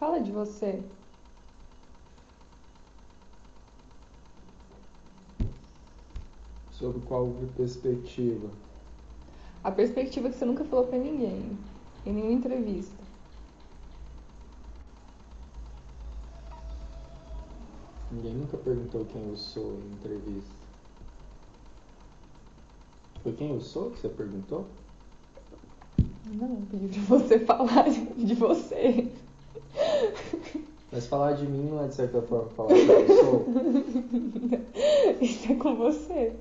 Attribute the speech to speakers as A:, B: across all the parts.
A: Fala de você.
B: Sobre qual perspectiva?
A: A perspectiva que você nunca falou pra ninguém, em nenhuma entrevista.
B: Ninguém nunca perguntou quem eu sou em entrevista. Foi quem eu sou que você perguntou?
A: Não, pedi pra você falar de você.
B: Mas falar de mim não é de certa forma falar quem eu sou.
A: Isso é com você.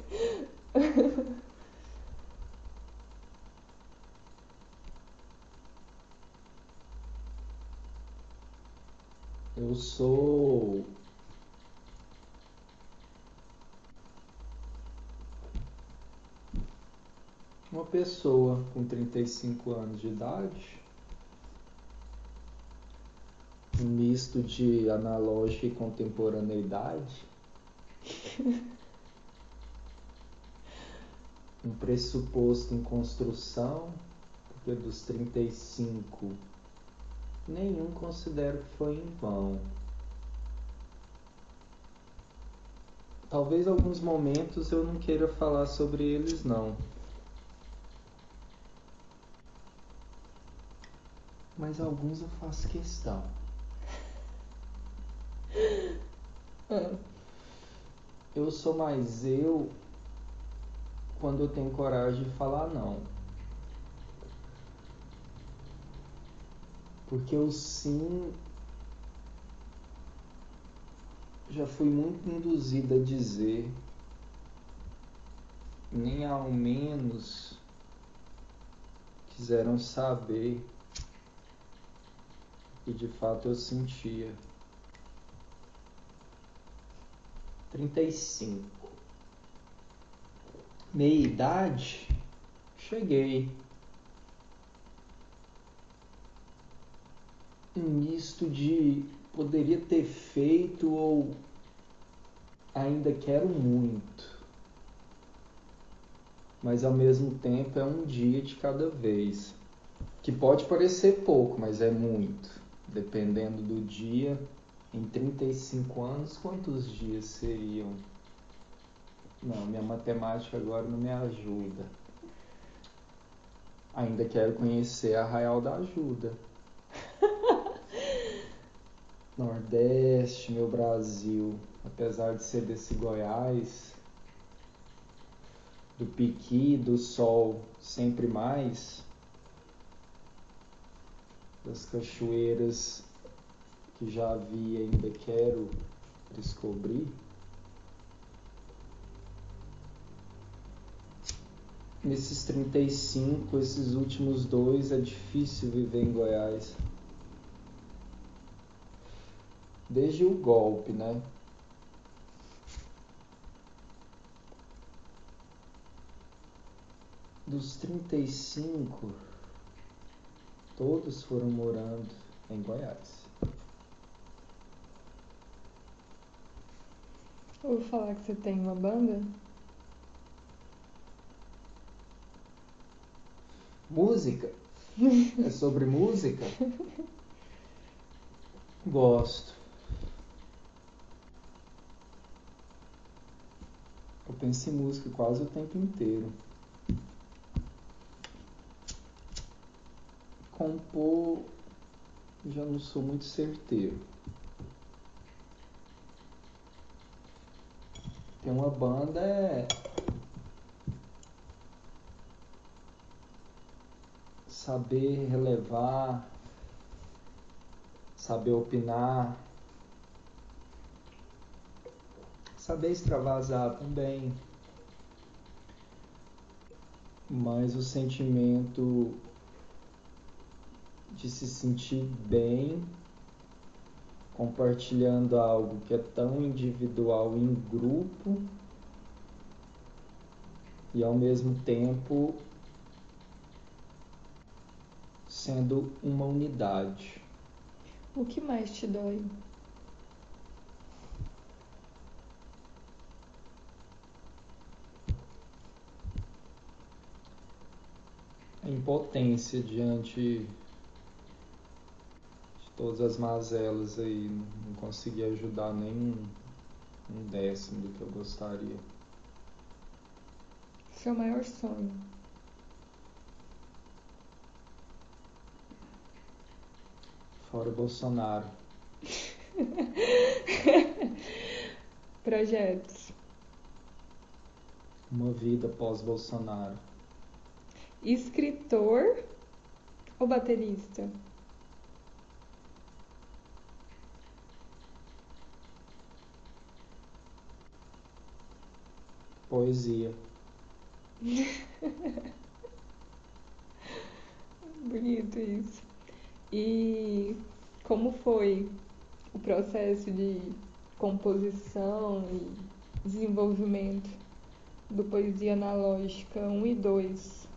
B: Eu sou. Uma pessoa com 35 anos de idade, um misto de analógica e contemporaneidade, um pressuposto em construção, porque dos 35 nenhum considero que foi em vão. Talvez alguns momentos eu não queira falar sobre eles não. Mas alguns eu faço questão. Eu sou mais eu quando eu tenho coragem de falar não. Porque o sim já fui muito induzido a dizer, nem ao menos quiseram saber o que de fato eu sentia. 35. Meia idade, cheguei. Um misto de poderia ter feito ou ainda quero muito. Mas ao mesmo tempo é um dia de cada vez. Que pode parecer pouco, mas é muito. Dependendo do dia, em 35 anos, quantos dias seriam? Não, minha matemática agora não me ajuda. Ainda quero conhecer a Arraial da Ajuda. Nordeste, meu Brasil, apesar de ser desse Goiás, do piqui, do sol sempre mais, das cachoeiras que já vi e ainda quero descobrir. Nesses 35, esses últimos dois, é difícil viver em Goiás. Desde o golpe, né? Dos 35, todos foram morando em Goiás.
A: Ouvi falar que você tem uma banda?
B: Música? É sobre música? Gosto. Eu penso em música quase o tempo inteiro. Compor, já não sou muito certeiro. Tem uma banda é saber relevar, saber opinar, saber extravasar também. Mas o sentimento de se sentir bem compartilhando algo que é tão individual em grupo e ao mesmo tempo sendo uma unidade.
A: O que mais te dói?
B: A impotência diante todas as mazelas aí, não consegui ajudar nem um, um décimo do que eu gostaria.
A: Seu maior sonho?
B: Fora Bolsonaro.
A: Projetos.
B: Uma vida pós-Bolsonaro.
A: Escritor ou baterista?
B: Poesia.
A: Bonito isso. E como foi o processo de composição e desenvolvimento do Poesia Analógica 1 e 2?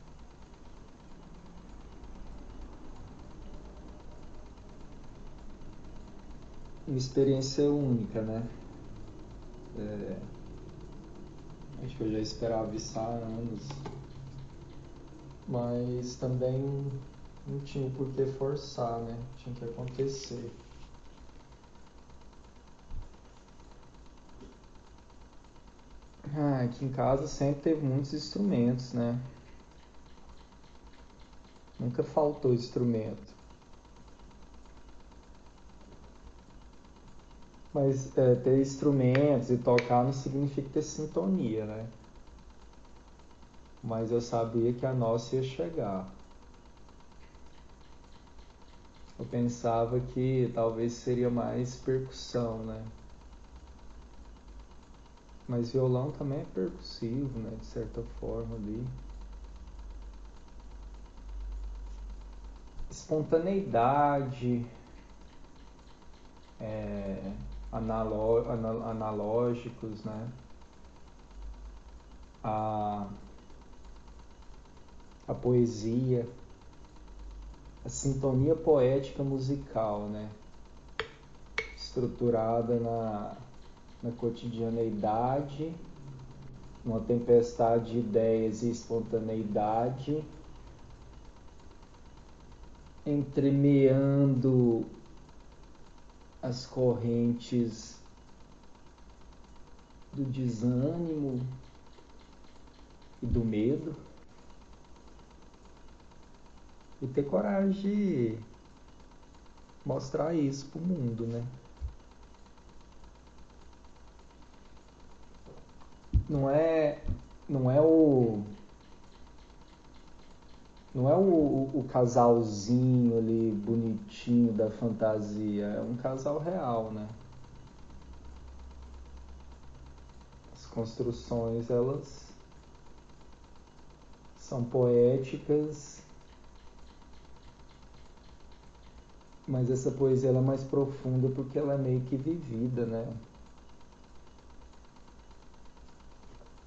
B: Uma experiência única, né? É, acho que eu já esperava isso há anos, mas também não tinha por que forçar, né? Tinha que acontecer. Ah, aqui em casa sempre teve muitos instrumentos, né? Nunca faltou instrumento. Mas é, ter instrumentos e tocar não significa ter sintonia, né? Mas eu sabia que a nossa ia chegar. Eu pensava que talvez seria mais percussão, né? Mas violão também é percussivo, né? De certa forma ali. Espontaneidade, é, analó analógicos, né? A, a poesia a sintonia poética musical, né? Estruturada na, na cotidianeidade, numa tempestade de ideias e espontaneidade, entremeando as correntes do desânimo e do medo e ter coragem de mostrar isso pro mundo, né? Não é não é o não é o, o, casalzinho ali bonitinho da fantasia, é um casal real, né? As construções elas são poéticas Mas essa poesia é mais profunda porque ela é meio que vivida, né?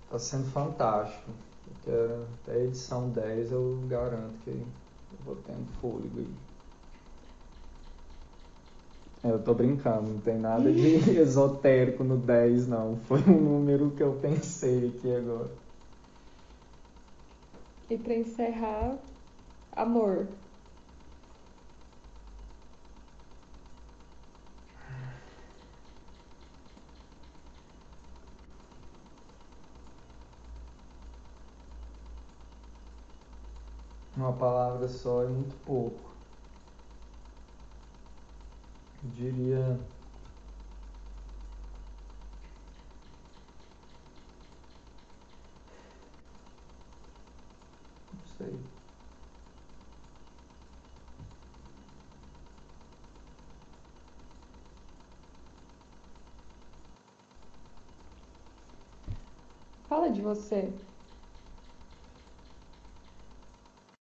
B: Tá sendo fantástico. Até a edição 10 eu garanto que eu vou tendo fôlego aí. É, eu tô brincando, não tem nada de esotérico no 10 não. Foi um número que eu pensei aqui agora.
A: E para encerrar, amor.
B: Uma palavra só é muito pouco. Eu diria. Não sei.
A: Fala de você.